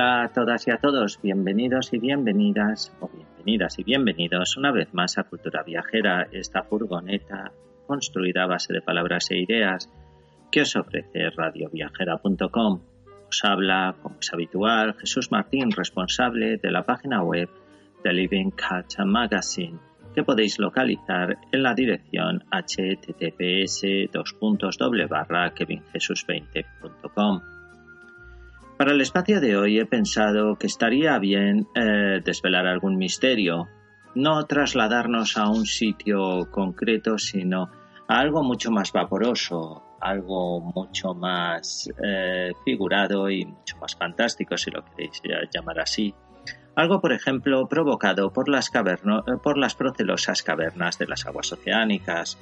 Hola a todas y a todos, bienvenidos y bienvenidas, o bienvenidas y bienvenidos una vez más a Cultura Viajera, esta furgoneta construida a base de palabras e ideas que os ofrece radioviajera.com. Os habla, como es habitual, Jesús Martín, responsable de la página web de Living Cat Magazine, que podéis localizar en la dirección https kevinjesus20.com. Para el espacio de hoy he pensado que estaría bien eh, desvelar algún misterio, no trasladarnos a un sitio concreto, sino a algo mucho más vaporoso, algo mucho más eh, figurado y mucho más fantástico, si lo queréis llamar así. Algo, por ejemplo, provocado por las, por las procelosas cavernas de las aguas oceánicas.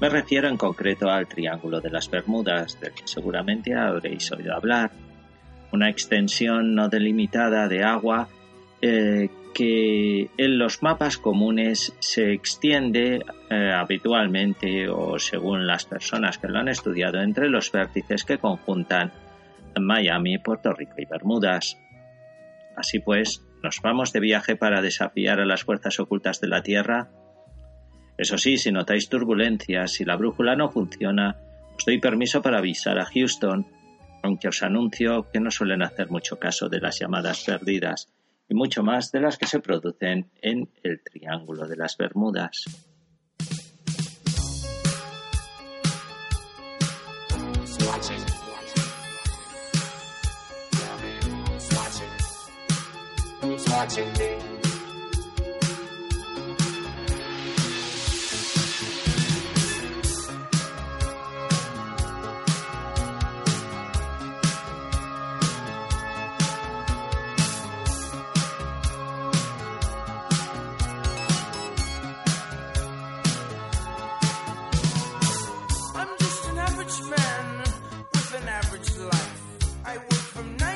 Me refiero en concreto al Triángulo de las Bermudas, del que seguramente habréis oído hablar una extensión no delimitada de agua eh, que en los mapas comunes se extiende eh, habitualmente o según las personas que lo han estudiado entre los vértices que conjuntan Miami, Puerto Rico y Bermudas. Así pues, ¿nos vamos de viaje para desafiar a las fuerzas ocultas de la Tierra? Eso sí, si notáis turbulencias, si la brújula no funciona, os doy permiso para avisar a Houston aunque os anuncio que no suelen hacer mucho caso de las llamadas perdidas y mucho más de las que se producen en el Triángulo de las Bermudas.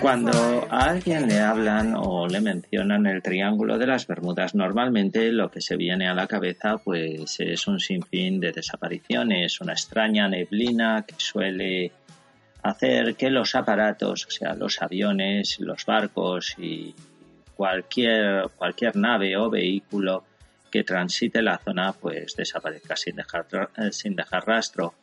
Cuando a alguien le hablan o le mencionan el Triángulo de las Bermudas, normalmente lo que se viene a la cabeza pues es un sinfín de desapariciones, una extraña neblina que suele hacer que los aparatos, o sea, los aviones, los barcos y cualquier, cualquier nave o vehículo que transite la zona pues desaparezca sin dejar, sin dejar rastro.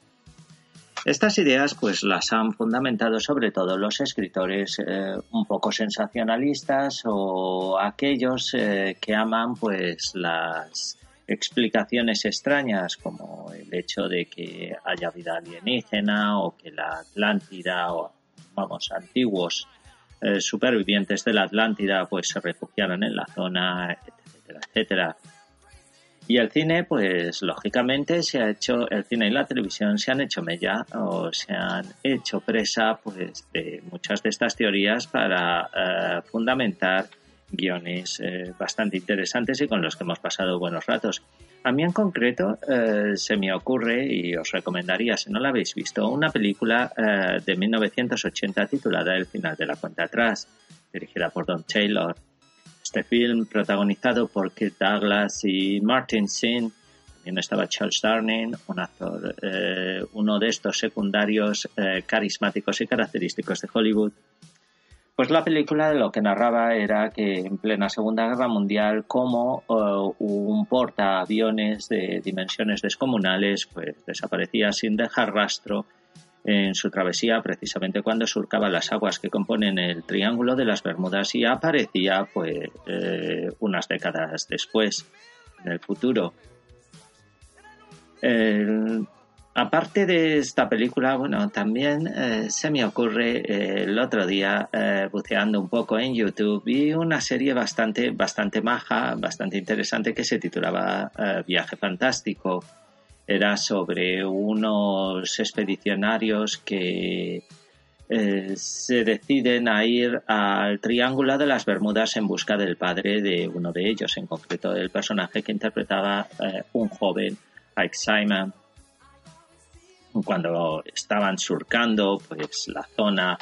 Estas ideas pues las han fundamentado sobre todo los escritores eh, un poco sensacionalistas o aquellos eh, que aman pues las explicaciones extrañas como el hecho de que haya vida alienígena o que la Atlántida o vamos antiguos eh, supervivientes de la Atlántida pues se refugiaron en la zona etcétera etcétera y el cine, pues lógicamente se ha hecho, el cine y la televisión se han hecho mella o se han hecho presa pues de muchas de estas teorías para eh, fundamentar guiones eh, bastante interesantes y con los que hemos pasado buenos ratos. A mí en concreto eh, se me ocurre, y os recomendaría si no la habéis visto, una película de 1980 titulada El final de la cuenta atrás, dirigida por Don Taylor este film protagonizado por Kirk Douglas y Martin Sin. También estaba Charles Darning, un actor, eh, uno de estos secundarios eh, carismáticos y característicos de Hollywood. Pues la película lo que narraba era que en plena Segunda Guerra Mundial, como uh, un portaaviones de dimensiones descomunales, pues desaparecía sin dejar rastro en su travesía precisamente cuando surcaba las aguas que componen el Triángulo de las Bermudas y aparecía pues eh, unas décadas después en el futuro. aparte de esta película, bueno, también eh, se me ocurre eh, el otro día buceando un poco en YouTube vi una serie bastante bastante maja, bastante interesante que se titulaba Viaje Fantástico era sobre unos expedicionarios que eh, se deciden a ir al Triángulo de las Bermudas en busca del padre de uno de ellos, en concreto el personaje que interpretaba eh, un joven, Ike Simon. Cuando estaban surcando pues la zona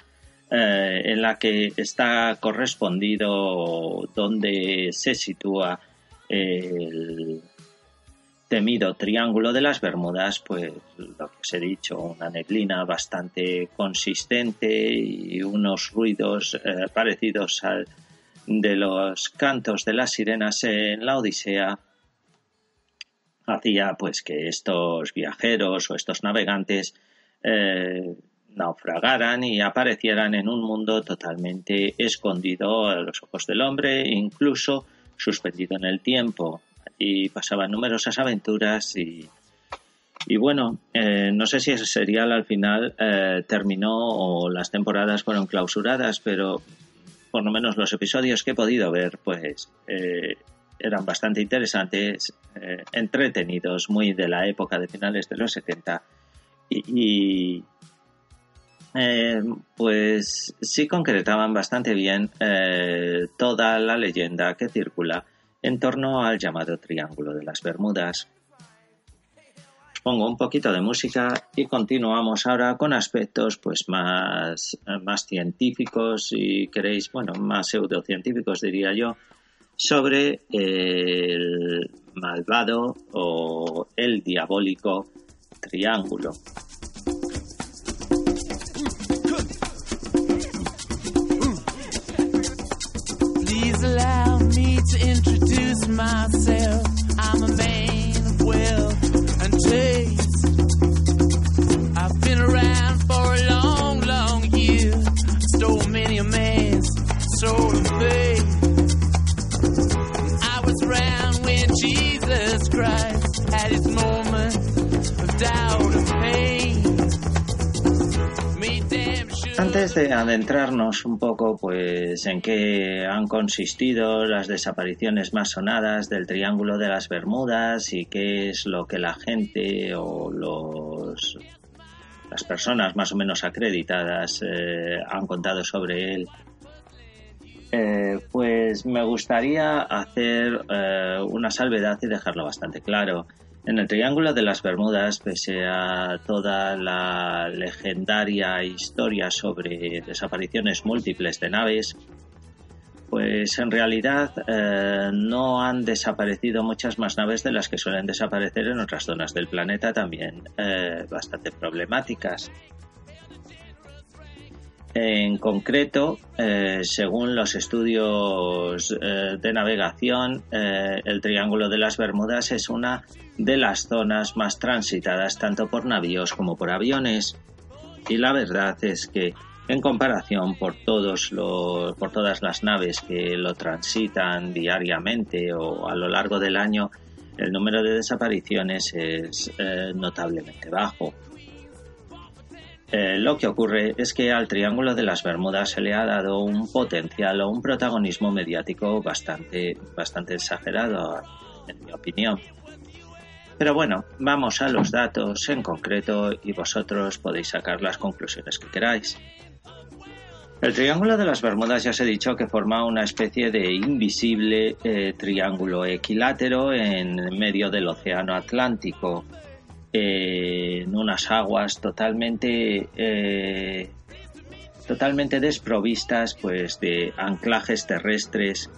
eh, en la que está correspondido donde se sitúa el, temido Triángulo de las Bermudas, pues lo que os he dicho, una neblina bastante consistente y unos ruidos eh, parecidos al de los cantos de las sirenas en la Odisea hacía pues que estos viajeros o estos navegantes eh, naufragaran y aparecieran en un mundo totalmente escondido a los ojos del hombre, incluso suspendido en el tiempo. Allí pasaban numerosas aventuras y, y bueno, eh, no sé si ese serial al final eh, terminó o las temporadas fueron clausuradas, pero por lo menos los episodios que he podido ver, pues eh, eran bastante interesantes, entretenidos, muy de la época de finales de los 70 y, pues sí concretaban bastante bien toda la leyenda que circula en torno al llamado Triángulo de las Bermudas. pongo un poquito de música y continuamos ahora con aspectos pues más, más científicos y queréis, bueno, más pseudocientíficos diría yo, sobre el malvado o el diabólico triángulo. To introduce myself. I'm a man of wealth and taste. I've been around for a long, long year. Stole many a man's soul faith. Antes de adentrarnos un poco pues en qué han consistido las desapariciones más sonadas del Triángulo de las Bermudas y qué es lo que la gente o los las personas más o menos acreditadas eh, han contado sobre él, eh, pues me gustaría hacer eh, una salvedad y dejarlo bastante claro. En el Triángulo de las Bermudas, pese a toda la legendaria historia sobre desapariciones múltiples de naves, pues en realidad eh, no han desaparecido muchas más naves de las que suelen desaparecer en otras zonas del planeta también eh, bastante problemáticas. En concreto, eh, según los estudios de navegación, el Triángulo de las Bermudas es una de las zonas más transitadas tanto por navíos como por aviones. Y la verdad es que en comparación por todos los, por todas las naves que lo transitan diariamente o a lo largo del año, el número de desapariciones es eh, notablemente bajo. Eh, lo que ocurre es que al Triángulo de las Bermudas se le ha dado un potencial o un protagonismo mediático bastante, bastante exagerado, en mi opinión. Pero bueno, vamos a los datos en concreto y vosotros podéis sacar las conclusiones que queráis. El Triángulo de las Bermudas ya os he dicho que forma una especie de invisible eh, triángulo equilátero en medio del Océano Atlántico, en unas aguas totalmente, eh, totalmente desprovistas pues, de anclajes terrestres.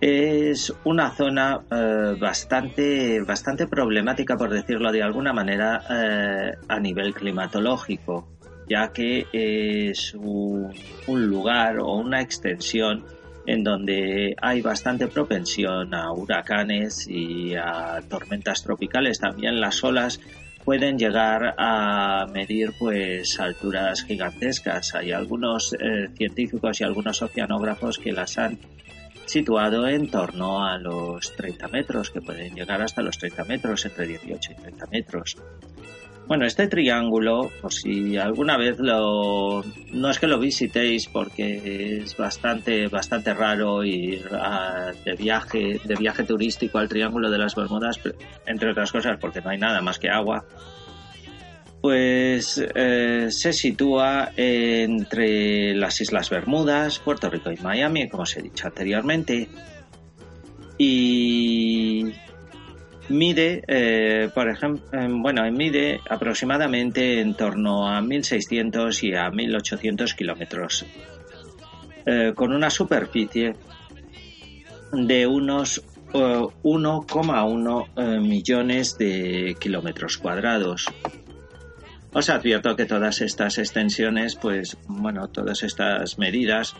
Es una zona eh, bastante, bastante problemática, por decirlo de alguna manera, eh, a nivel climatológico, ya que es un, lugar o una extensión en donde hay bastante propensión a huracanes y a tormentas tropicales. También las olas pueden llegar a medir pues alturas gigantescas. Hay algunos eh, científicos y algunos oceanógrafos que las han situado en torno a los 30 metros, que pueden llegar hasta los 30 metros, entre 18 y 30 metros. Bueno, este triángulo, por si alguna vez lo... No es que lo visitéis porque es bastante, bastante raro ir de, viaje, de viaje turístico al Triángulo de las Bermudas, entre otras cosas porque no hay nada más que agua pues eh, se sitúa entre las Islas Bermudas, Puerto Rico y Miami, como os he dicho anteriormente. Y mide, eh, por ejemplo, bueno, mide aproximadamente en torno a 1.600 y a 1.800 kilómetros, eh, con una superficie de unos 1,1 eh, millones de kilómetros cuadrados. Os advierto que todas estas extensiones, pues bueno, todas estas medidas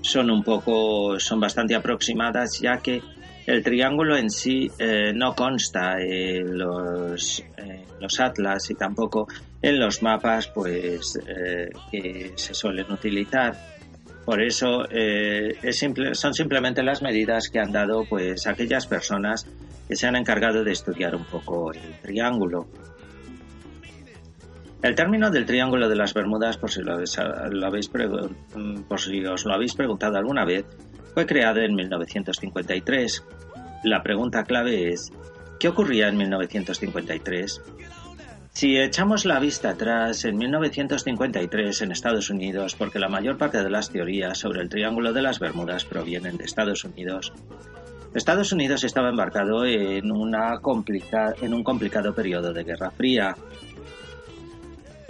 son un poco, son bastante aproximadas, ya que el triángulo en sí eh, no consta en los, los, atlas y tampoco en los mapas, pues que se suelen utilizar. Por eso eh, son simplemente las medidas que han dado pues aquellas personas que se han encargado de estudiar un poco el triángulo. El término del Triángulo de las Bermudas, por si, lo habéis, por si os lo habéis preguntado alguna vez, fue creado en 1953. La pregunta clave es, ¿qué ocurría en 1953? Si echamos la vista atrás, en 1953 en Estados Unidos, porque la mayor parte de las teorías sobre el Triángulo de las Bermudas provienen de Estados Unidos, Estados Unidos estaba embarcado en, una en un complicado periodo de Guerra Fría.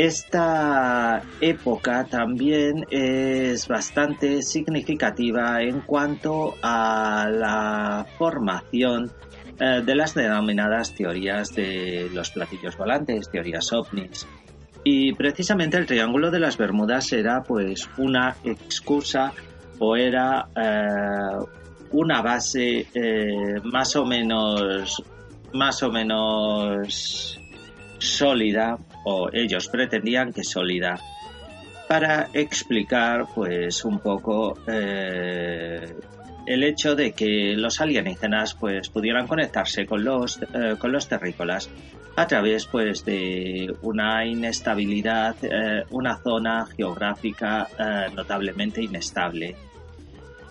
Esta época también es bastante significativa en cuanto a la formación eh, de las denominadas teorías de los platillos volantes, teorías ovnis. Y precisamente el Triángulo de las Bermudas era pues una excusa o era eh, una base eh, más o menos más o menos sólida o ellos pretendían que sólida para explicar pues un poco el hecho de que los alienígenas pues pudieran conectarse con los eh, con los terrícolas a través pues de una inestabilidad eh, una zona geográfica eh, notablemente inestable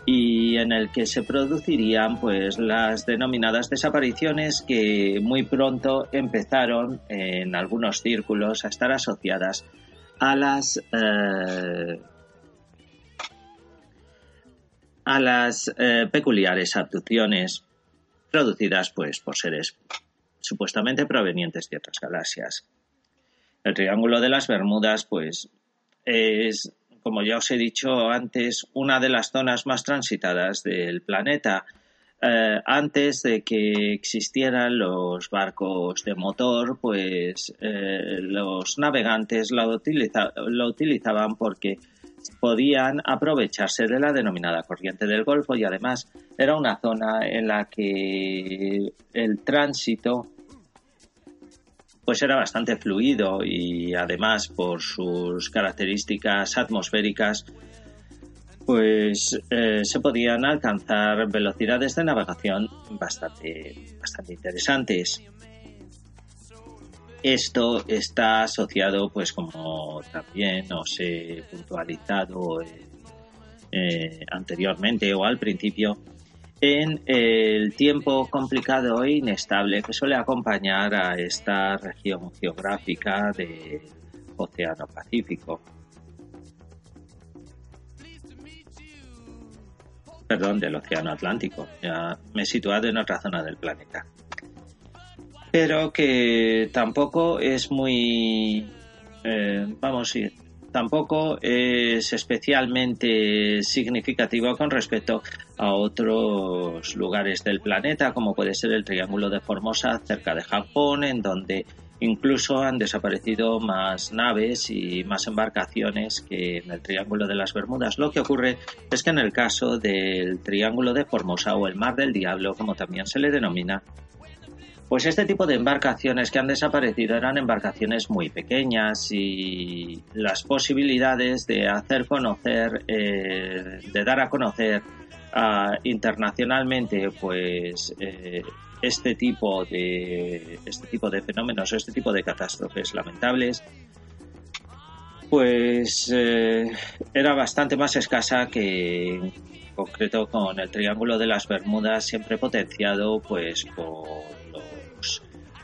y en el que se producirían pues las denominadas desapariciones que muy pronto empezaron en algunos círculos a estar asociadas a las a las eh, peculiares abducciones producidas pues, por seres supuestamente provenientes de otras galaxias. El Triángulo de las Bermudas, pues, es, como ya os he dicho antes, una de las zonas más transitadas del planeta. Eh, antes de que existieran los barcos de motor, pues eh, los navegantes lo utilizaban porque podían aprovecharse de la denominada corriente del Golfo y además era una zona en la que el tránsito pues era bastante fluido y además por sus características atmosféricas pues eh, se podían alcanzar velocidades de navegación bastante, bastante interesantes. Esto está asociado, pues como también os he puntualizado eh, anteriormente o al principio, en el tiempo complicado e inestable que suele acompañar a esta región geográfica del Océano Pacífico. Perdón, del Océano Atlántico. Ya me he situado en otra zona del planeta pero que tampoco es muy, eh, vamos a tampoco es especialmente significativo con respecto a otros lugares del planeta, como puede ser el Triángulo de Formosa cerca de Japón, en donde incluso han desaparecido más naves y más embarcaciones que en el Triángulo de las Bermudas. Lo que ocurre es que en el caso del Triángulo de Formosa o el Mar del Diablo, como también se le denomina, pues este tipo de embarcaciones que han desaparecido eran embarcaciones muy pequeñas y las posibilidades de hacer conocer, eh, de dar a conocer ah, internacionalmente, pues eh, este tipo de este tipo de fenómenos, este tipo de catástrofes lamentables, pues eh, era bastante más escasa que en concreto con el Triángulo de las Bermudas, siempre potenciado pues por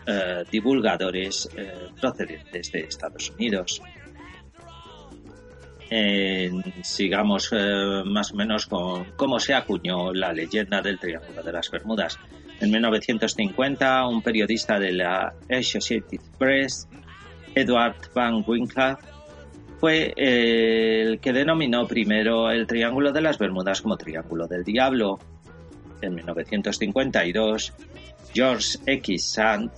eh, divulgadores procedentes de Estados Unidos. Sigamos eh, más o menos con cómo se acuñó la leyenda del Triángulo de las Bermudas. En 1950, un periodista de la Associated Press, Edward Van Winkler, fue el que denominó primero el Triángulo de las Bermudas como Triángulo del Diablo en 1952, George X. Sand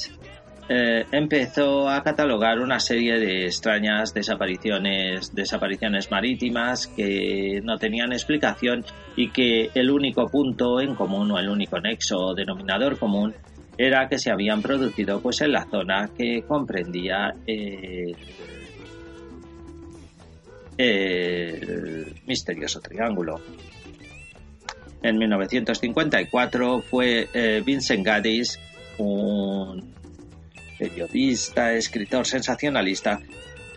eh, empezó a catalogar una serie de extrañas desapariciones, desapariciones marítimas que no tenían explicación y que el único punto en común o el único nexo o denominador común era que se habían producido pues en la zona que comprendía eh, el misterioso triángulo. En 1954 fue eh, Vincent Gaddis, un periodista, escritor sensacionalista,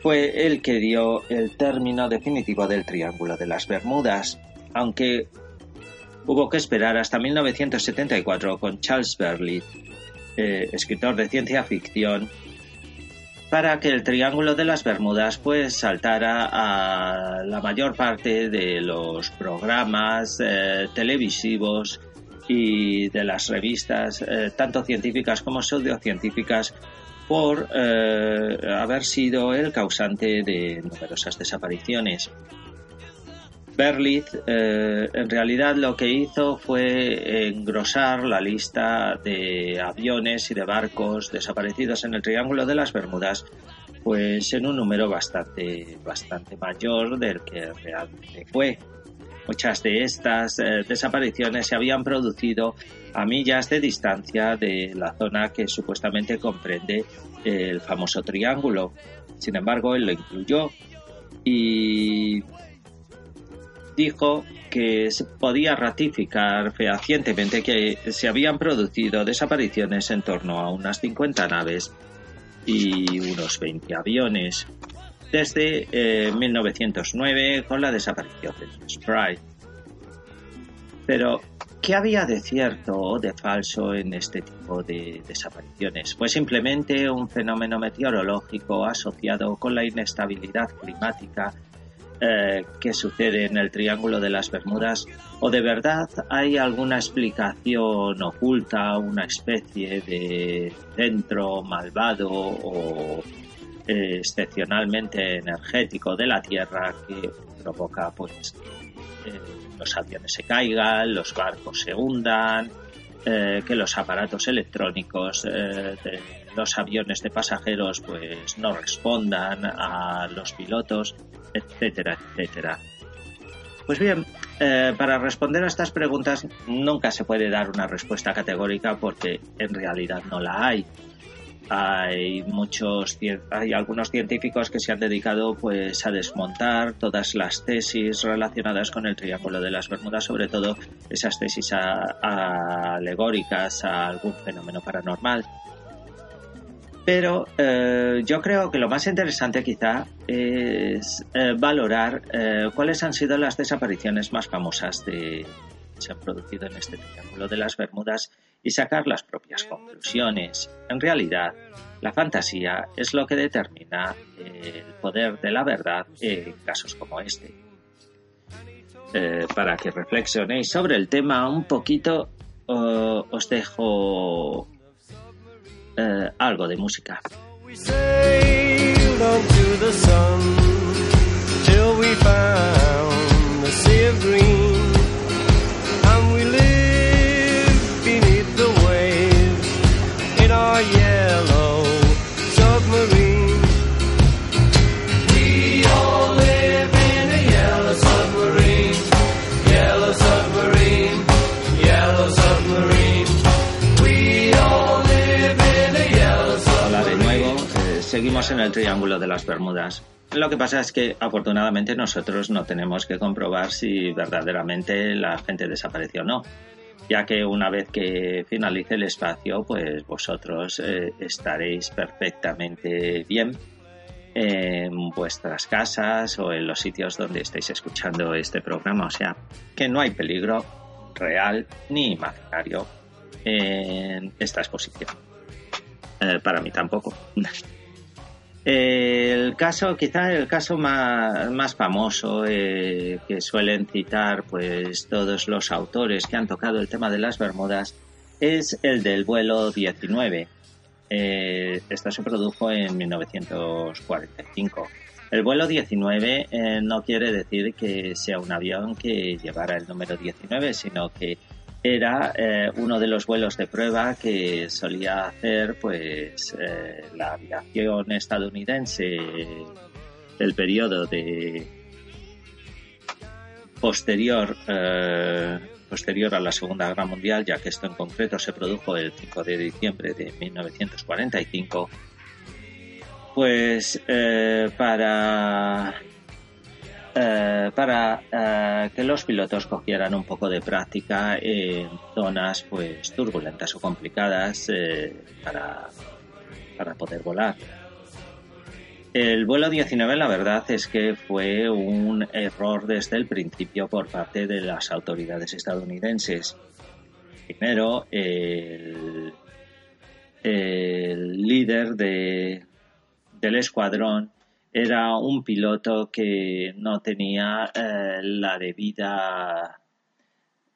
fue el que dio el término definitivo del Triángulo de las Bermudas, aunque hubo que esperar hasta 1974 con Charles Berlitz, eh, escritor de ciencia ficción, para que el Triángulo de las Bermudas pues saltara a la mayor parte de los programas eh, televisivos y de las revistas, eh, tanto científicas como pseudocientíficas, por eh, haber sido el causante de numerosas desapariciones. Berlitz eh, en realidad lo que hizo fue engrosar la lista de aviones y de barcos desaparecidos en el Triángulo de las Bermudas pues en un número bastante, bastante mayor del que realmente fue. Muchas de estas eh, desapariciones se habían producido a millas de distancia de la zona que supuestamente comprende el famoso triángulo. Sin embargo, él lo incluyó y dijo que se podía ratificar fehacientemente que se habían producido desapariciones en torno a unas 50 naves y unos 20 aviones desde 1909 eh, con la desaparición del Sprite. Pero, ¿qué había de cierto o de falso en este tipo de desapariciones? Pues simplemente un fenómeno meteorológico asociado con la inestabilidad climática eh, que sucede en el Triángulo de las Bermudas o de verdad hay alguna explicación oculta, una especie de centro malvado o eh, excepcionalmente energético de la Tierra que provoca pues eh, los aviones se caigan, los barcos se hundan, eh, que los aparatos electrónicos de los aviones de pasajeros pues no respondan a los pilotos, etcétera, etcétera. Pues bien, para responder a estas preguntas nunca se puede dar una respuesta categórica porque en realidad no la hay hay muchos hay algunos científicos que se han dedicado pues a desmontar todas las tesis relacionadas con el triángulo de las Bermudas sobre todo esas tesis alegóricas a algún fenómeno paranormal. Pero eh, yo creo que lo más interesante quizá es eh, valorar eh, cuáles han sido las desapariciones más famosas de, se han producido en este triángulo de las Bermudas y sacar las propias conclusiones. En realidad, la fantasía es lo que determina el poder de la verdad en casos como este. Eh, para que reflexionéis sobre el tema un poquito, os dejo eh, algo de música. En el Triángulo de las Bermudas. Lo que pasa es que afortunadamente nosotros no tenemos que comprobar si verdaderamente la gente desapareció o no, ya que una vez que finalice el espacio, pues vosotros eh, estaréis perfectamente bien en vuestras casas o en los sitios donde estéis escuchando este programa. O sea, que no hay peligro real ni imaginario en esta exposición. Eh, para mí tampoco. El caso, quizá el caso más, famoso eh, que suelen citar pues todos los autores que han tocado el tema de las Bermudas es el del vuelo 19. Eh, se produjo en 1945. El vuelo 19 eh, no quiere decir que sea un avión que llevara el número 19, sino que era eh, uno de los vuelos de prueba que solía hacer pues eh, la aviación estadounidense del periodo de posterior eh, posterior a la Segunda Guerra Mundial, ya que esto en concreto se produjo el 5 de diciembre de 1945, pues para eh, para eh, que los pilotos cogieran un poco de práctica en zonas pues turbulentas o complicadas eh, para, para poder volar. El vuelo 19 la verdad es que fue un error desde el principio por parte de las autoridades estadounidenses. Primero, el, el líder de, del escuadrón era un piloto que no tenía eh, la debida,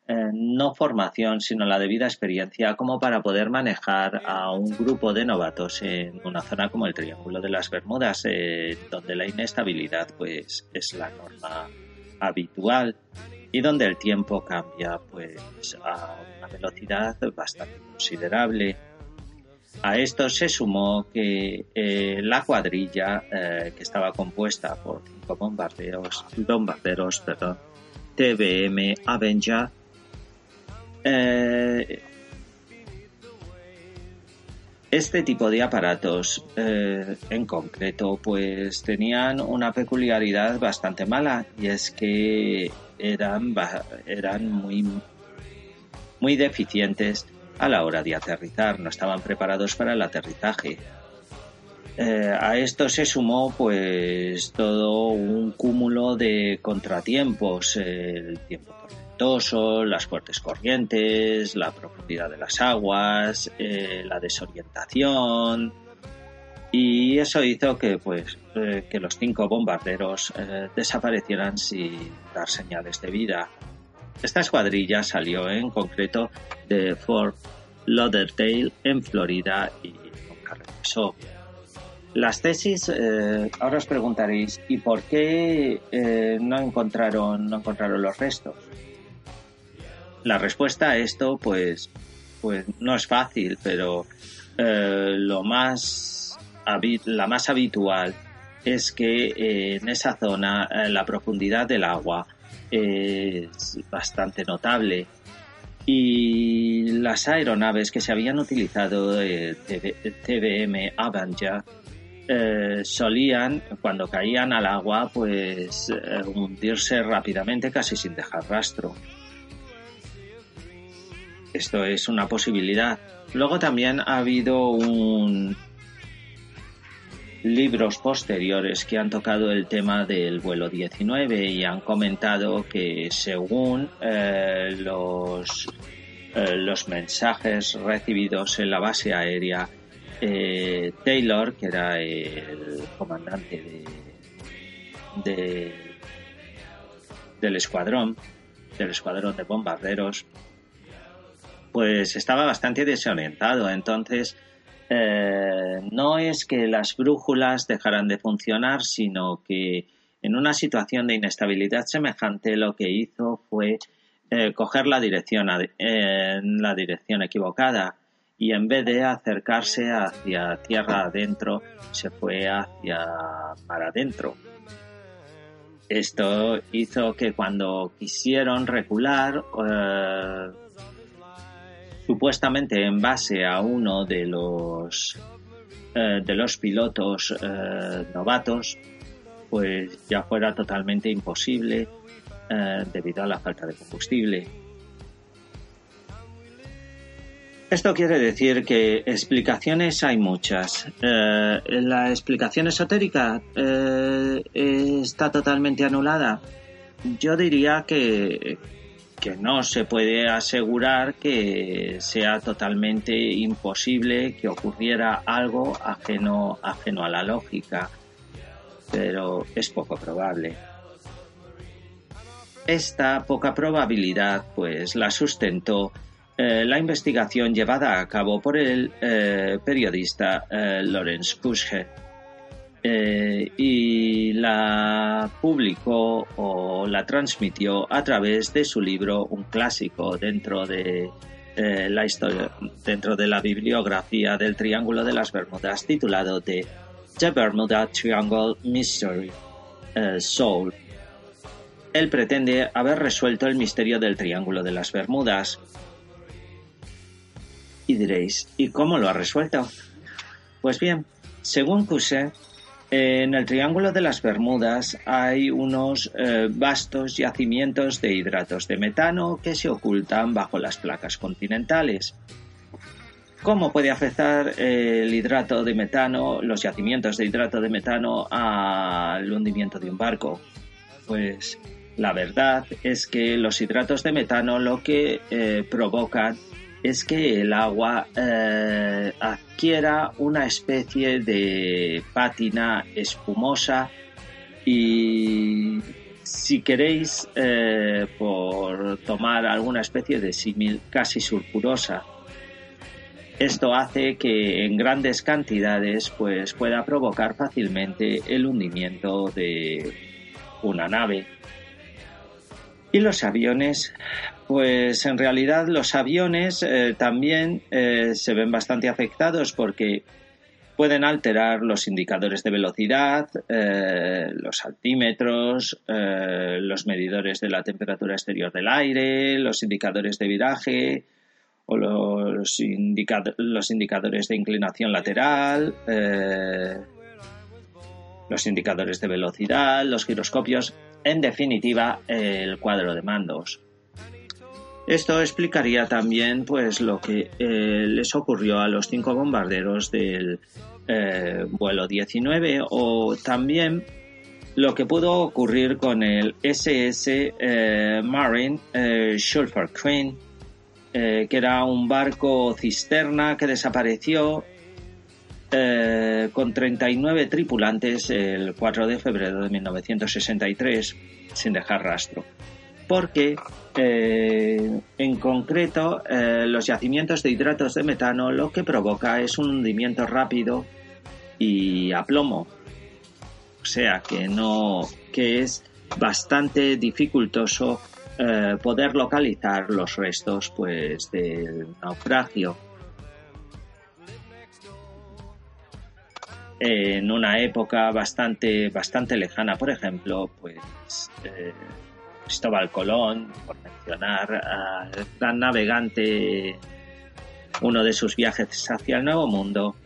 eh, no formación, sino la debida experiencia como para poder manejar a un grupo de novatos en una zona como el Triángulo de las Bermudas, eh, donde la inestabilidad pues, es la norma habitual y donde el tiempo cambia pues, a una velocidad bastante considerable. A esto se sumó que eh, la cuadrilla, eh, que estaba compuesta por cinco bombarderos, bombarderos perdón, TBM Avenger, eh, este tipo de aparatos en concreto pues tenían una peculiaridad bastante mala y es que eran, eran muy, muy deficientes a la hora de aterrizar, no estaban preparados para el aterrizaje. Eh, a esto se sumó pues todo un cúmulo de contratiempos, el tiempo tormentoso, las fuertes corrientes, la profundidad de las aguas, eh, la desorientación y eso hizo que pues eh, que los cinco bombarderos desaparecieran sin dar señales de vida. Esta escuadrilla salió en concreto de Fort Lauderdale en Florida y nunca regresó. Las tesis, eh, ahora os preguntaréis, ¿y por qué eh, no, encontraron, no encontraron los restos? La respuesta a esto, pues, pues no es fácil, pero eh, lo más, la más habitual es que en esa zona la profundidad del agua es bastante notable y las aeronaves que se habían utilizado de TBM Avenger eh, solían, cuando caían al agua, pues eh, hundirse rápidamente casi sin dejar rastro. Esto es una posibilidad. Luego también ha habido un, libros posteriores que han tocado el tema del vuelo 19 y han comentado que según eh, los, eh, los mensajes recibidos en la base aérea, eh, Taylor, que era el comandante de, del escuadrón, del escuadrón de bombarderos, pues estaba bastante desorientado. Entonces, eh, no es que las brújulas dejaran de funcionar, sino que en una situación de inestabilidad semejante lo que hizo fue eh, coger la dirección en la dirección equivocada y en vez de acercarse hacia tierra adentro se fue hacia para adentro. Esto hizo que cuando quisieron recular eh, supuestamente en base a uno de los eh, de los pilotos eh, novatos, pues ya fuera totalmente imposible eh, debido a la falta de combustible. Esto quiere decir que explicaciones hay muchas. la explicación esotérica está totalmente anulada. Yo diría que, que no se puede asegurar que sea totalmente imposible que ocurriera algo ajeno, ajeno a la lógica, pero es poco probable. Esta poca probabilidad pues la sustentó eh, la investigación llevada a cabo por el eh, periodista eh, Lawrence eh, y la publicó o la transmitió a través de su libro, un clásico dentro de eh, la historia, dentro de la bibliografía del Triángulo de las Bermudas, titulado The, The Bermuda Triangle Mystery eh, Soul. Él pretende haber resuelto el misterio del Triángulo de las Bermudas. Y diréis, ¿y cómo lo ha resuelto? Pues bien, según Cousin, en el Triángulo de las Bermudas hay unos eh, vastos yacimientos de hidratos de metano que se ocultan bajo las placas continentales. ¿Cómo puede afectar el hidrato de metano, los yacimientos de hidrato de metano al hundimiento de un barco? Pues la verdad es que los hidratos de metano lo que eh, provocan es que el agua eh, adquiera una especie de pátina espumosa y si queréis eh, por tomar alguna especie de símil casi sulfurosa. Esto hace que en grandes cantidades pues pueda provocar fácilmente el hundimiento de una nave. Y los aviones pues en realidad los aviones eh, también eh, se ven bastante afectados porque pueden alterar los indicadores de velocidad, eh, los altímetros, los medidores de la temperatura exterior del aire, los indicadores de viraje o los, los indicadores de inclinación lateral, los indicadores de velocidad, los giroscopios, en definitiva el cuadro de mandos. Esto explicaría también pues lo que eh, les ocurrió a los cinco bombarderos del eh, vuelo 19 o también lo que pudo ocurrir con el SS eh, Marine Schulfer Queen, que era un barco cisterna que desapareció con 39 tripulantes el 4 de febrero de 1963 sin dejar rastro porque eh, en concreto eh, los yacimientos de hidratos de metano lo que provoca es un hundimiento rápido y a plomo. O sea que no que es bastante dificultoso eh, poder localizar los restos pues del naufragio. En una época bastante bastante lejana, por ejemplo, pues Cristóbal Colón, por mencionar al gran navegante, uno de sus viajes hacia el Nuevo Mundo,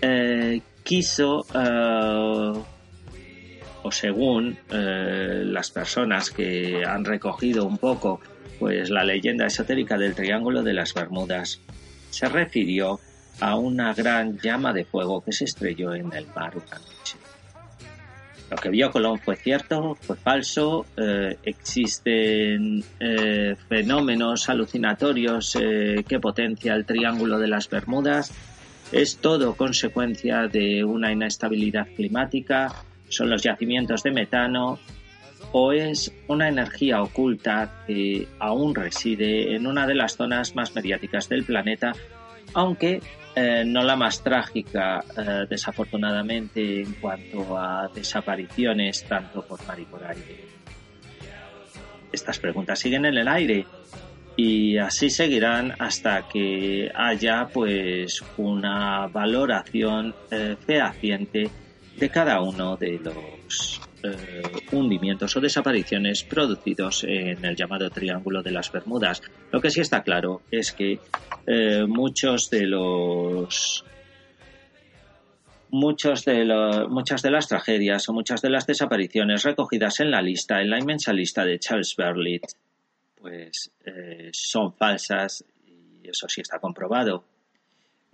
eh, quiso, eh, o según eh, las personas que han recogido un poco pues la leyenda esotérica del Triángulo de las Bermudas, se refirió a una gran llama de fuego que se estrelló en el mar una noche. Lo que vio Colón fue cierto, fue falso, eh, existen eh, fenómenos alucinatorios eh, que potencia el Triángulo de las Bermudas, es todo consecuencia de una inestabilidad climática, son los yacimientos de metano o es una energía oculta que aún reside en una de las zonas más mediáticas del planeta, aunque eh, no la más trágica, eh, desafortunadamente, en cuanto a desapariciones tanto por mar y por aire. Estas preguntas siguen en el aire y así seguirán hasta que haya pues una valoración eh, fehaciente de cada uno de los eh, hundimientos o desapariciones producidos en el llamado Triángulo de las Bermudas. Lo que sí está claro es que eh, muchos de los muchos de muchas de las tragedias o muchas de las desapariciones recogidas en la lista, en la inmensa lista de Charles Berlit, pues eh, son falsas y eso sí está comprobado.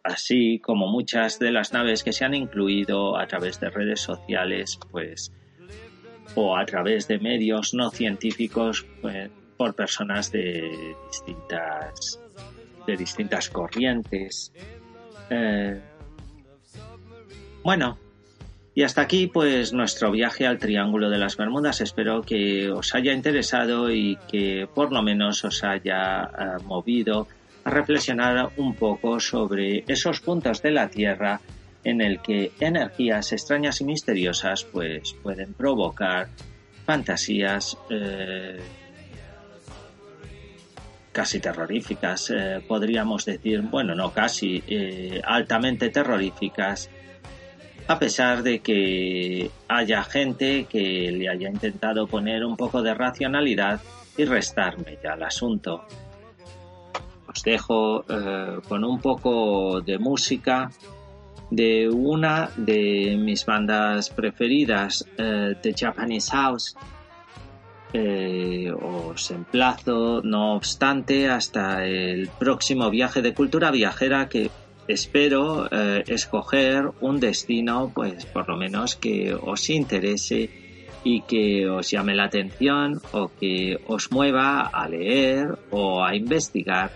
Así como muchas de las naves que se han incluido a través de redes sociales, pues o a través de medios no científicos pues, por personas de distintas de distintas corrientes. Eh, bueno, y hasta aquí pues nuestro viaje al Triángulo de las Bermudas. Espero que os haya interesado y que por lo menos os haya eh, movido a reflexionar un poco sobre esos puntos de la Tierra en el que energías extrañas y misteriosas pues pueden provocar fantasías eh, casi terroríficas, eh, podríamos decir, bueno, no casi, eh, altamente terroríficas, a pesar de que haya gente que le haya intentado poner un poco de racionalidad y restarme ya al asunto. Os dejo con un poco de música de una de mis bandas preferidas, eh, The Japanese House. Eh, os emplazo, no obstante, hasta el próximo viaje de cultura viajera que espero eh, escoger un destino, pues por lo menos que os interese y que os llame la atención o que os mueva a leer o a investigar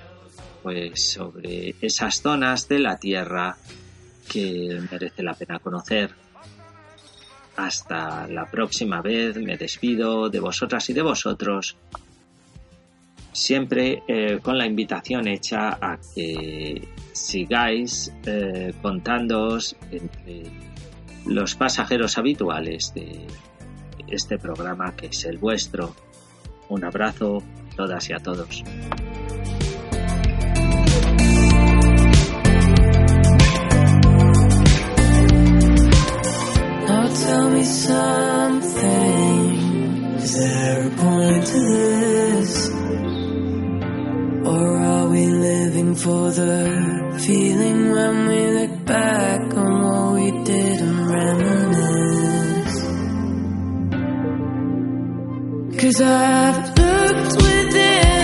pues sobre esas zonas de la Tierra que merece la pena conocer. Hasta la próxima vez, me despido de vosotras y de vosotros, siempre eh, con la invitación hecha a que sigáis eh, contándoos entre los pasajeros habituales de este programa que es el vuestro. Un abrazo a todas y a todos. Tell me something. Is there a point to this? Or are we living for the feeling when we look back on what we did and reminisce? Cause I've looked within.